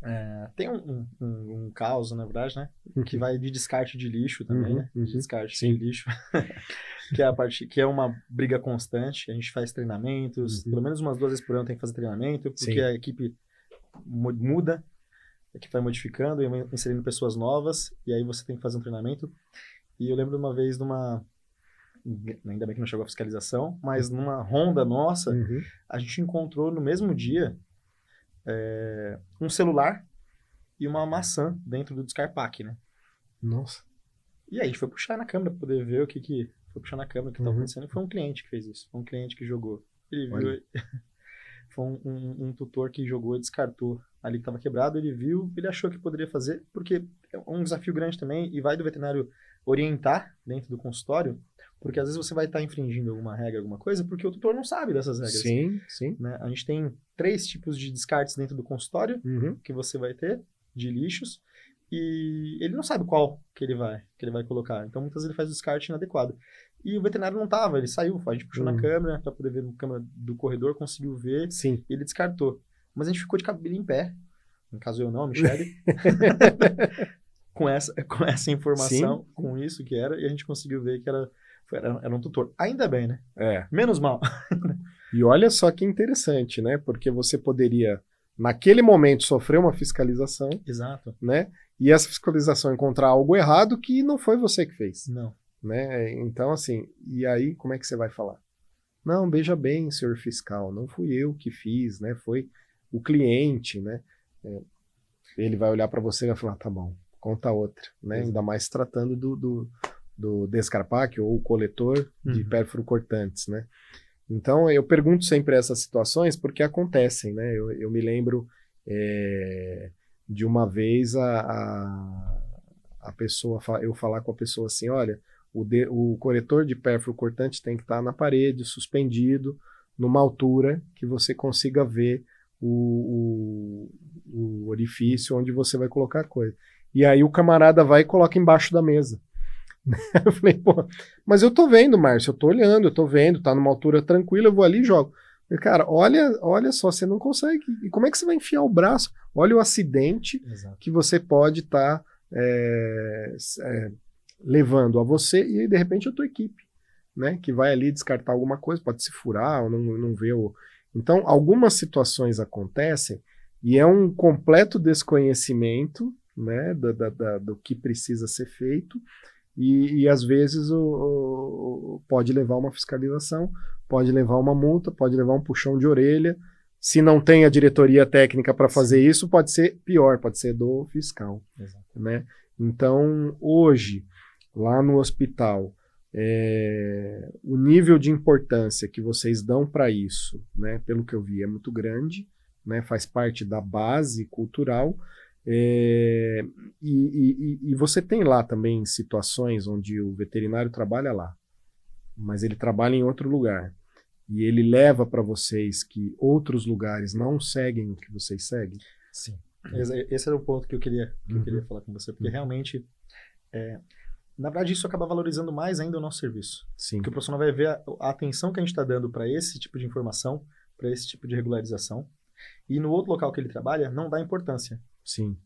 é, tem um, um, um, caos, na verdade, né? Uhum. Que vai de descarte de lixo também, uhum, né? Uhum. Descarte Sim. de lixo. (laughs) que é a parte que é uma briga constante. A gente faz treinamentos, uhum. pelo menos umas duas vezes por ano tem que fazer treinamento, porque Sim. a equipe muda, a equipe vai modificando e inserindo pessoas novas, e aí você tem que fazer um treinamento. E eu lembro de uma vez numa. Ainda bem que não chegou a fiscalização, mas numa ronda nossa,
Uhum.
a gente encontrou no mesmo dia é, um celular e uma maçã dentro do Descarpac, né?
Nossa.
E aí a gente foi puxar na câmera pra poder ver o que que. Foi puxar na câmera o que estava
Uhum.
acontecendo. E foi um cliente que fez isso. Foi um cliente que jogou. Ele viu. (laughs) Foi um, um- um tutor que jogou e descartou ali que estava quebrado. Ele viu, ele achou que poderia fazer, porque é um desafio grande também. E vai do veterinário orientar dentro do consultório, porque às vezes você vai estar infringindo alguma regra, alguma coisa, porque o tutor não sabe dessas regras.
Sim, sim.
né? A gente tem três tipos de descartes dentro do consultório
Uhum.
que você vai ter de lixos e ele não sabe qual que ele vai que ele vai colocar. Então muitas vezes ele faz o descarte inadequado. E o veterinário não tava, ele saiu, a gente puxou
Uhum.
na câmera para poder ver no câmera do corredor, conseguiu ver,
Sim.
e ele descartou. Mas a gente ficou de cabelo em pé. No caso eu não, a Michelle. (laughs) com essa com essa informação,
Sim.
com isso que era, e a gente conseguiu ver que era era, era um tutor. Ainda bem, né?
É.
Menos mal.
E olha só que interessante, né? Porque você poderia, naquele momento, sofrer uma fiscalização,
Exato.
né? E essa fiscalização encontrar algo errado que não foi você que fez,
Não.
né? Então, assim, e aí como é que você vai falar? Não, veja bem, senhor fiscal, não fui eu que fiz, né? Foi o cliente, né? É, ele vai olhar para você e vai falar, tá bom, conta outra, né?
Exato.
Ainda mais tratando do, do, do Descarpac ou o coletor de
Uhum.
pérfuro cortantes, né? Então, eu pergunto sempre essas situações porque acontecem, né? Eu, eu me lembro é, de uma vez a, a, a pessoa, fa- eu falar com a pessoa assim, olha, o, de- o coletor de pérfuro cortante tem que estar na parede, suspendido, numa altura que você consiga ver o, o, o orifício onde você vai colocar a coisa. E aí o camarada vai e coloca embaixo da mesa. (laughs) eu falei, pô, mas eu tô vendo, Márcio, eu tô olhando, eu tô vendo, tá numa altura tranquila, eu vou ali e jogo. Eu, Cara, olha, olha só, você não consegue. E como é que você vai enfiar o braço? Olha o acidente
Exato.
que você pode estar levando a você e de repente a tua equipe, né? Que vai ali descartar alguma coisa, pode se furar ou não, não ver o. Então, algumas situações acontecem e é um completo desconhecimento, né? Da, da- da- do que precisa ser feito e, e às vezes o, o- pode levar uma fiscalização, pode levar uma multa, pode levar um puxão de orelha. Se não tem a diretoria técnica para fazer isso, pode ser pior, pode ser do fiscal
Exato.
né? Então, hoje, lá no hospital, é, o nível de importância que vocês dão para isso, né, pelo que eu vi, é muito grande, né, faz parte da base cultural. É, e, e- e- você tem lá também situações onde o veterinário trabalha lá, mas ele trabalha em outro lugar. E ele leva para vocês que outros lugares não seguem o que vocês seguem.
Sim. Esse, era o ponto que eu queria, que eu
Uhum.
queria falar com você, porque
Uhum.
realmente, é, na verdade, isso acaba valorizando mais ainda o nosso serviço.
Sim.
Porque o profissional vai ver a, a atenção que a gente está dando para esse tipo de informação, para esse tipo de regularização, e no outro local que ele trabalha, não dá importância.
Sim.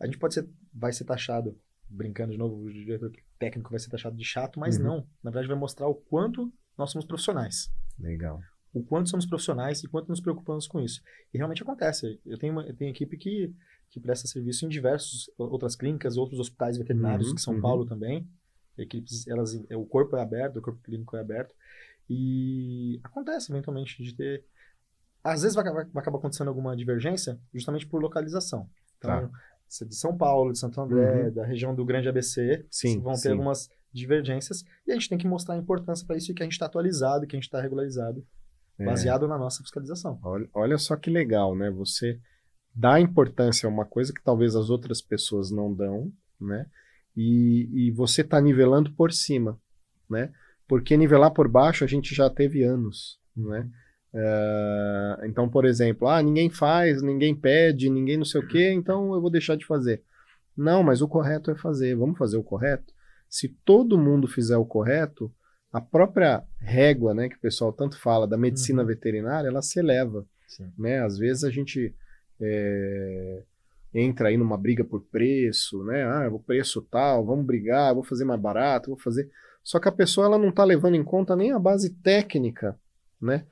A gente pode ser, vai ser taxado, brincando de novo, o diretor técnico vai ser taxado de chato, mas
Uhum.
não. Na verdade, vai mostrar o quanto nós somos profissionais.
Legal.
o quanto somos profissionais e quanto nos preocupamos com isso. E realmente acontece. Eu tenho, uma, eu tenho equipe que, que presta serviço em diversas outras clínicas, outros hospitais veterinários
Uhum,
de São
uhum.
Paulo também. Equipes, elas, o corpo é aberto, o corpo clínico é aberto. E acontece eventualmente de ter. Às vezes vai, acabar- vai acabar acontecendo alguma divergência justamente por localização. Então, se é de São Paulo, de Santo André,
Uhum.
da região do Grande ABC,
Sim,
vão ter
sim.
algumas divergências e a gente tem que mostrar a importância para isso e que a gente está atualizado, que a gente está regularizado
É.
baseado na nossa fiscalização.
Olha, olha só que legal, né? Você dá importância a uma coisa que talvez as outras pessoas não dão, né? E, e você está nivelando por cima, né? Porque nivelar por baixo a gente já teve anos, né? Eh, então, por exemplo, ah, ninguém faz, ninguém pede, ninguém não sei o quê, então eu vou deixar de fazer. Não, mas o correto é fazer. Vamos fazer o correto? Se todo mundo fizer o correto, a própria régua, né, que o pessoal tanto fala da medicina
Uhum.
veterinária, ela se eleva,
Sim.
né? Às vezes a gente é, entra aí numa briga por preço, né? Ah, o preço tal, vamos brigar, vou fazer mais barato, vou fazer. Só que a pessoa ela não está levando em conta nem a base técnica, né?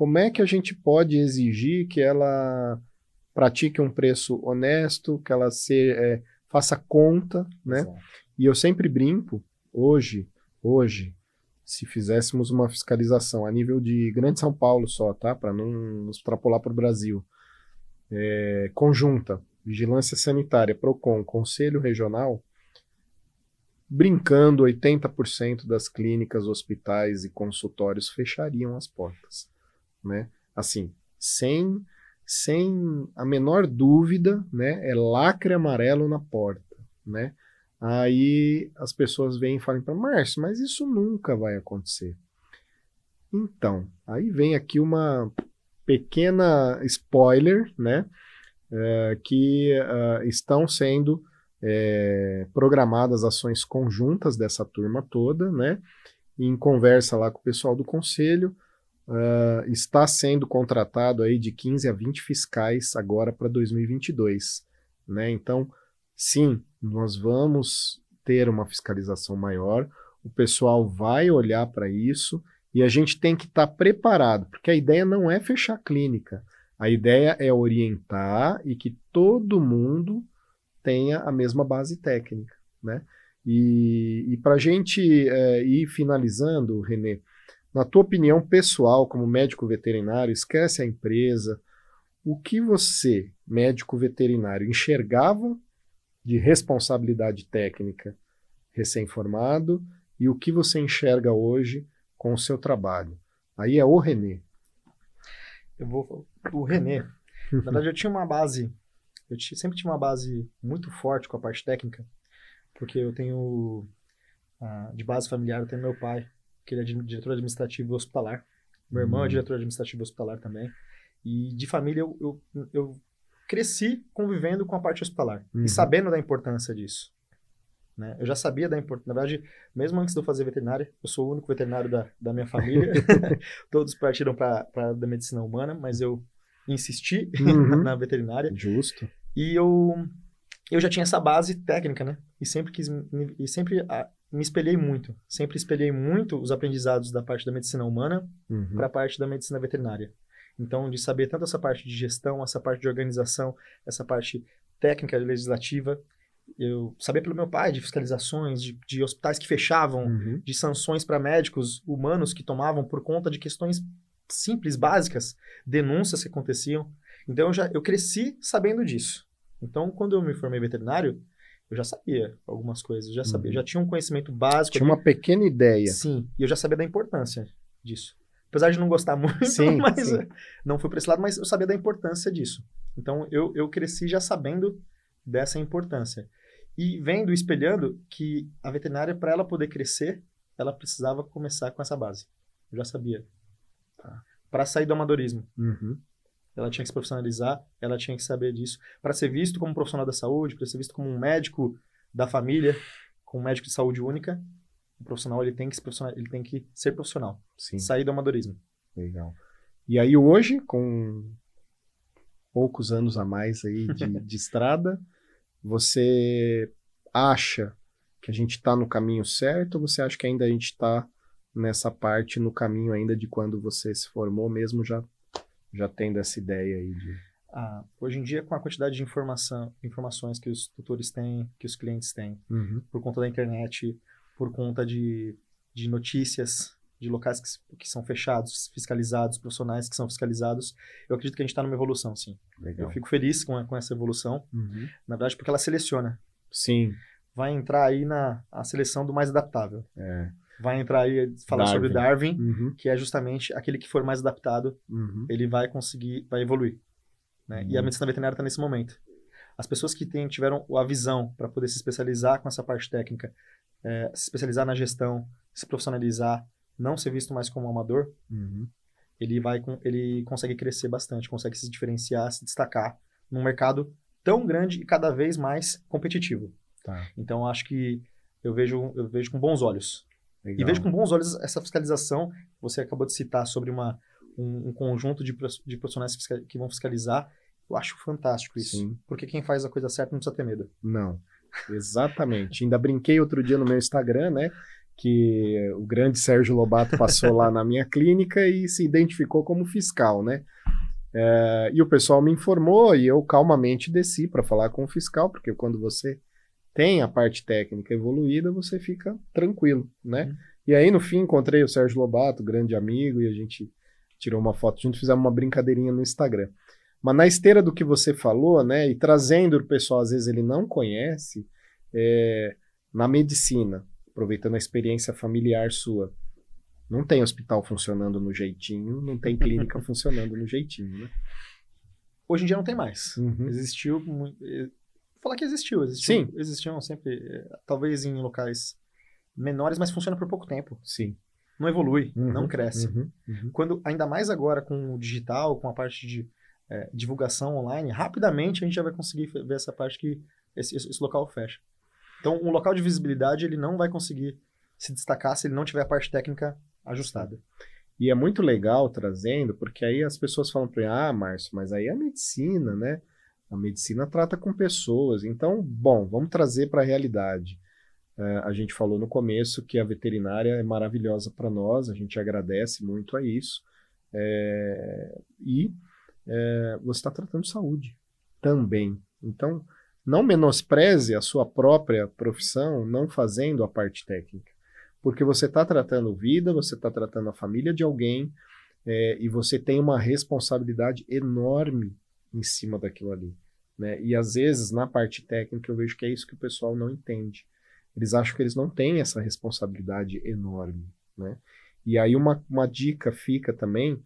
Como é que a gente pode exigir que ela pratique um preço honesto, que ela se, é, faça conta, né?
Exato.
E eu sempre brinco hoje, hoje, se fizéssemos uma fiscalização a nível de Grande São Paulo só, tá? Para não nos extrapolar para o Brasil, é, conjunta, Vigilância Sanitária, PROCON, Conselho Regional, brincando, 80% das clínicas, hospitais e consultórios fechariam as portas, né? Assim, sem sem a menor dúvida, né? É lacre amarelo na porta, né? Aí as pessoas vêm e falam para Márcio, mas isso nunca vai acontecer. Então, aí vem aqui uma pequena spoiler, né? É, que uh, estão sendo é, programadas ações conjuntas dessa turma toda, né? Em conversa lá com o pessoal do conselho, uh, está sendo contratado aí de 15 a 20 fiscais agora para 2022, né? Então, sim, nós vamos ter uma fiscalização maior, o pessoal vai olhar para isso e a gente tem que estar tá preparado, porque a ideia não é fechar a clínica, a ideia é orientar e que todo mundo tenha a mesma base técnica, né? E, e para a gente é, ir finalizando, Renê, na tua opinião pessoal, como médico veterinário, esquece a empresa, o que você, médico veterinário, enxergava de responsabilidade técnica recém-formado e o que você enxerga hoje com o seu trabalho? Aí é o Renê.
Eu vou. O Renê. Na verdade, eu tinha uma base. Eu sempre tinha uma base muito forte com a parte técnica, porque eu tenho. Uh, de base familiar, eu tenho meu pai, que ele é diretor administrativo hospitalar. Meu irmão é é diretor administrativo hospitalar também. E de família, eu, eu, eu cresci convivendo com a parte hospitalar uhum. e sabendo da importância disso. Né? Eu já sabia da importância. Na verdade, mesmo antes de eu fazer veterinária, eu sou o único veterinário da, da minha família. (laughs) Todos partiram para a da medicina humana, mas eu insisti uhum. (laughs) na veterinária.
Justo.
E eu, eu já tinha essa base técnica, né? E sempre quis e sempre me espelhei muito. Sempre espelhei muito os aprendizados da parte da medicina humana uhum. para a parte da medicina veterinária. Então, de saber tanto essa parte de gestão, essa parte de organização, essa parte técnica legislativa, eu sabia pelo meu pai de fiscalizações, de, de hospitais que fechavam, uhum. de sanções para médicos humanos que tomavam por conta de questões simples, básicas, denúncias que aconteciam. Então, eu, já, eu cresci sabendo disso. Então, quando eu me formei veterinário, eu já sabia algumas coisas, já sabia, uhum. já tinha um conhecimento básico.
Tinha ali. uma pequena ideia.
Sim, e eu já sabia da importância disso. Apesar de não gostar (laughs) muito, sim, mas sim. (laughs) não fui para esse lado, mas eu sabia da importância disso. Então eu, eu cresci já sabendo dessa importância. E vendo, espelhando que a veterinária, para ela poder crescer, ela precisava começar com essa base. Eu já sabia. Tá. Para sair do amadorismo.
Uhum.
Ela tinha que se profissionalizar, ela tinha que saber disso. Para ser visto como um profissional da saúde, para ser visto como um médico da família, como um médico de saúde única, o profissional ele tem que, se profissional, ele tem que ser profissional.
Sim.
Sair do amadorismo.
Legal. E aí hoje, com poucos anos a mais aí de, (laughs) de estrada, você acha que a gente está no caminho certo ou você acha que ainda a gente está nessa parte no caminho ainda de quando você se formou mesmo já já tendo essa ideia aí de
ah, hoje em dia com a quantidade de informação informações que os tutores têm que os clientes têm
uhum.
por conta da internet por conta de, de notícias de locais que, que são fechados fiscalizados profissionais que são fiscalizados eu acredito que a gente está numa evolução sim
Legal.
eu fico feliz com, com essa evolução
uhum.
na verdade porque ela seleciona
sim
vai entrar aí na a seleção do mais adaptável
é
vai entrar aí falar Darwin. sobre Darwin,
uhum.
que é justamente aquele que for mais adaptado,
uhum.
ele vai conseguir, vai evoluir. Né? E a uhum. medicina veterinária está nesse momento. As pessoas que tem, tiveram a visão para poder se especializar com essa parte técnica, é, se especializar na gestão, se profissionalizar, não ser visto mais como amador,
uhum.
ele vai ele consegue crescer bastante, consegue se diferenciar, se destacar num mercado tão grande e cada vez mais competitivo.
Tá.
Então acho que eu vejo eu vejo com bons olhos
Legal.
E vejo com bons olhos essa fiscalização. Você acabou de citar sobre uma, um, um conjunto de, de profissionais que vão fiscalizar. Eu acho fantástico isso.
Sim.
Porque quem faz a coisa certa não precisa ter medo.
Não. Exatamente. Ainda brinquei outro dia no meu Instagram, né? Que o grande Sérgio Lobato passou lá na minha clínica e se identificou como fiscal, né? É, e o pessoal me informou e eu calmamente desci para falar com o fiscal, porque quando você tem a parte técnica evoluída, você fica tranquilo, né?
Uhum.
E aí, no fim, encontrei o Sérgio Lobato, grande amigo, e a gente tirou uma foto junto, fizemos uma brincadeirinha no Instagram. Mas na esteira do que você falou, né, e trazendo o pessoal, às vezes ele não conhece, é, na medicina, aproveitando a experiência familiar sua, não tem hospital funcionando no jeitinho, não tem clínica (laughs) funcionando no jeitinho, né?
Hoje em dia não tem mais.
Uhum.
Existiu eh, Falar que existiu, existiu.
Sim.
Existiam sempre, eh, talvez em locais menores, mas funciona por pouco tempo.
Sim.
Não evolui,
Uhum,
não cresce.
uhum, uhum.
Quando, ainda mais agora com o digital, com a parte de eh, divulgação online, rapidamente a gente já vai conseguir ver essa parte que esse, esse- local fecha. Então, um local de visibilidade, ele não vai conseguir se destacar se ele não tiver a parte técnica ajustada.
E é muito legal trazendo, porque aí as pessoas falam para mim, ah, Márcio, mas aí é a medicina, né? A medicina trata com pessoas. Então, bom, vamos trazer para a realidade. É, a gente falou no começo que a veterinária é maravilhosa para nós, a gente agradece muito a isso. É, e é, você está tratando saúde também. Então, não menospreze a sua própria profissão não fazendo a parte técnica. Porque você está tratando vida, você está tratando a família de alguém é, e você tem uma responsabilidade enorme em cima daquilo ali. Né? E às vezes, na parte técnica, eu vejo que é isso que o pessoal não entende. Eles acham que eles não têm essa responsabilidade enorme. Né? E aí, uma, uma dica fica também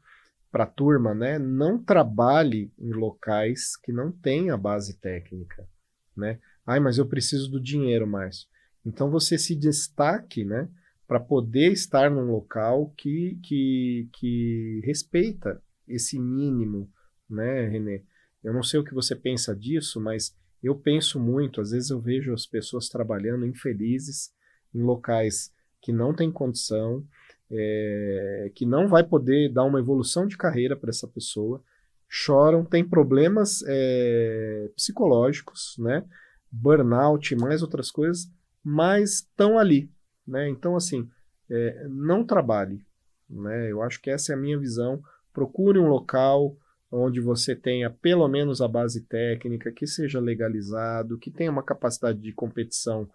para a turma: né? não trabalhe em locais que não têm a base técnica. Né? Ai, mas eu preciso do dinheiro, Márcio. Então você se destaque, né? Para poder estar num local que, que, que respeita esse mínimo, né, Renê? Eu não sei o que você pensa disso, mas eu penso muito. Às vezes eu vejo as pessoas trabalhando infelizes em locais que não têm condição, é, que não vai poder dar uma evolução de carreira para essa pessoa, choram, têm problemas é, psicológicos, né? Burnout, mais outras coisas, mas estão ali, né? Então, assim, é, não trabalhe, né? Eu acho que essa é a minha visão. Procure um local onde você tenha pelo menos a base técnica, que seja legalizado, que tenha uma capacidade de competição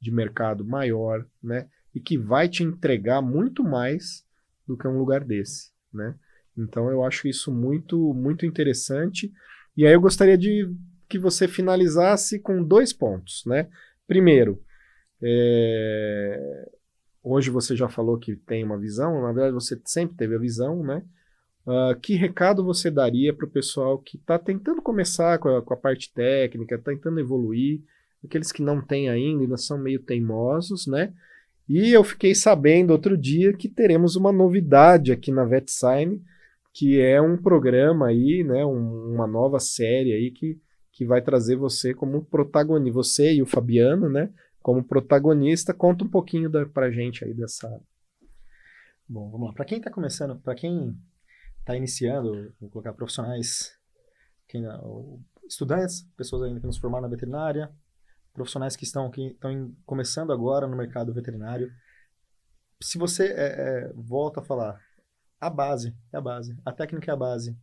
de mercado maior, né? E que vai te entregar muito mais do que um lugar desse, né? Então eu acho isso muito muito interessante. E aí eu gostaria de que você finalizasse com dois pontos, né? Primeiro, é, hoje você já falou que tem uma visão, na verdade você sempre teve a visão, né? Uh, que recado você daria para o pessoal que está tentando começar com a, com a parte técnica, tentando evoluir, aqueles que não têm ainda, ainda são meio teimosos, né? E eu fiquei sabendo outro dia que teremos uma novidade aqui na VetSign, que é um programa aí, né? Um, uma nova série aí que, que vai trazer você como protagonista, você e o Fabiano, né? Como protagonista, conta um pouquinho da, pra gente aí dessa.
Bom, vamos lá. Para quem está começando, para quem está iniciando, vou colocar profissionais, quem, estudantes, pessoas ainda que nos formaram na veterinária, profissionais que estão, que estão começando agora no mercado veterinário. Se você é, é, volta a falar, a base é a base, a técnica é a base.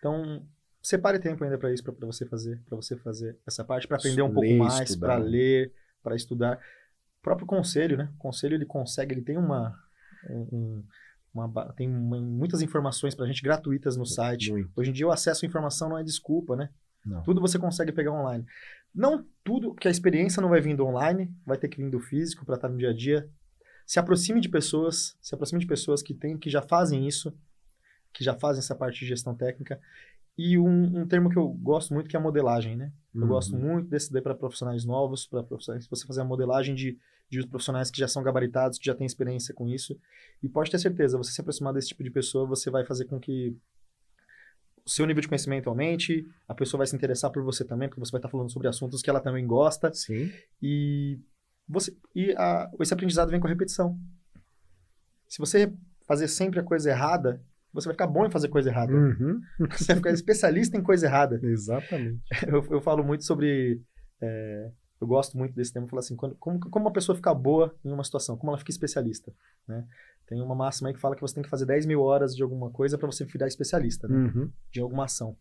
Então, separe tempo ainda para isso, para você fazer, para você fazer essa parte, para aprender um pouco mais, para ler, para estudar. O próprio conselho, né? O conselho ele consegue, ele tem uma, um, uma, tem uma, muitas informações para a gente gratuitas no site.
Muito.
Hoje em dia o acesso à informação não é desculpa, né?
Não.
Tudo você consegue pegar online. Não tudo, que a experiência não vai vir do online, vai ter que vir do físico para estar no dia a dia. Se aproxime de pessoas, se aproxime de pessoas que têm, que já fazem isso, que já fazem essa parte de gestão técnica. E um, um termo que eu gosto muito que é a modelagem, né? Eu
Uhum.
gosto muito desse daí para profissionais novos, para profissionais, você fazer a modelagem de, de profissionais que já são gabaritados, que já têm experiência com isso. E pode ter certeza, você se aproximar desse tipo de pessoa, você vai fazer com que o seu nível de conhecimento aumente, a pessoa vai se interessar por você também, porque você vai estar falando sobre assuntos que ela também gosta.
Sim.
E, você, e a, esse aprendizado vem com a repetição. Se você fazer sempre a coisa errada, você vai ficar bom em fazer coisa errada.
Uhum. (laughs)
Você vai ficar especialista em coisa errada.
Exatamente. (laughs)
Eu, eu falo muito sobre. é, eu gosto muito desse tema. Falar assim, quando, como, como uma pessoa fica boa em uma situação, como ela fica especialista. Né? Tem uma máxima aí que fala que você tem que fazer 10 mil horas de alguma coisa para você virar especialista, né?
Uhum.
de alguma ação.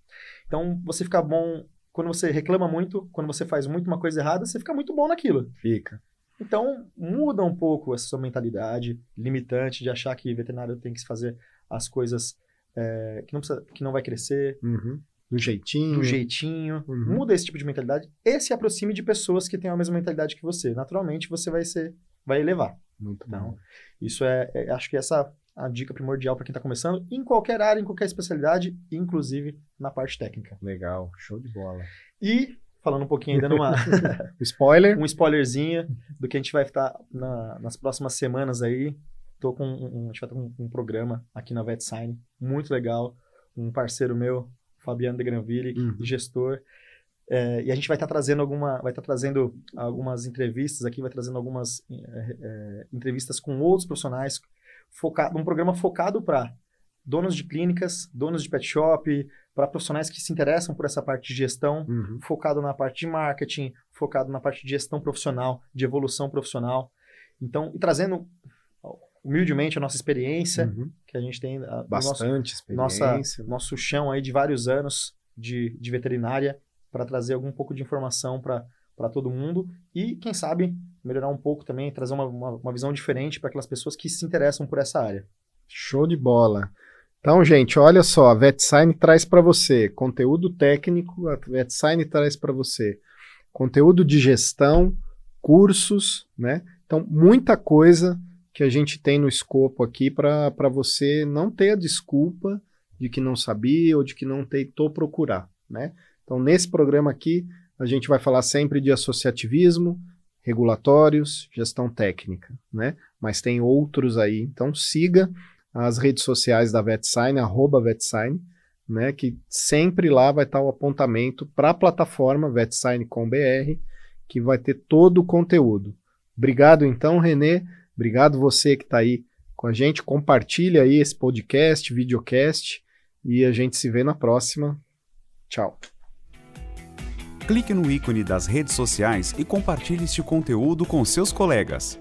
Então, você ficar bom quando você reclama muito, quando você faz muito uma coisa errada, você fica muito bom naquilo.
Fica.
Então, muda um pouco essa sua mentalidade limitante de achar que veterinário tem que fazer as coisas é, que, não precisa, que não vai crescer.
Uhum. Do jeitinho.
Do jeitinho. Uhum. Muda esse tipo de mentalidade e se aproxime de pessoas que têm a mesma mentalidade que você. Naturalmente, você vai ser, vai elevar.
Muito
então,
bom.
Isso é, é, acho que essa é a dica primordial para quem está começando, em qualquer área, em qualquer especialidade, inclusive na parte técnica.
Legal, show de bola.
E falando um pouquinho ainda numa (laughs)
spoiler,
um spoilerzinho do que a gente vai estar na, nas próximas semanas aí. Tô com um, a gente vai estar com um programa aqui na VetSign, muito legal, um parceiro meu, Fabiano de Granville, uhum. gestor. É, e a gente vai estar trazendo alguma, vai estar trazendo algumas entrevistas aqui, vai trazendo algumas é, é, entrevistas com outros profissionais, focado, um programa focado para donos de clínicas, donos de pet shop, para profissionais que se interessam por essa parte de gestão,
uhum.
focado na parte de marketing, focado na parte de gestão profissional, de evolução profissional. Então, e trazendo humildemente a nossa experiência,
uhum.
que a gente tem. A,
Bastante
nosso, experiência. Nossa, nosso chão aí de vários anos de, de veterinária, para trazer algum pouco de informação para todo mundo e, quem sabe, melhorar um pouco também, trazer uma, uma, uma visão diferente para aquelas pessoas que se interessam por essa área.
Show de bola. Então, gente, olha só, a VetSign traz para você conteúdo técnico, a VetSign traz para você conteúdo de gestão, cursos, né? Então, muita coisa que a gente tem no escopo aqui para você não ter a desculpa de que não sabia ou de que não tentou procurar, né? Então, nesse programa aqui, a gente vai falar sempre de associativismo, regulatórios, gestão técnica, né? Mas tem outros aí. Então, siga as redes sociais da VetSign, arroba VetSign, né? Que sempre lá vai estar o apontamento para a plataforma VetSign com BR, que vai ter todo o conteúdo. Obrigado, então, Renê. Obrigado você que está aí com a gente. Compartilha aí esse podcast, videocast e a gente se vê na próxima. Tchau.
Clique no ícone das redes sociais e compartilhe este conteúdo com seus colegas.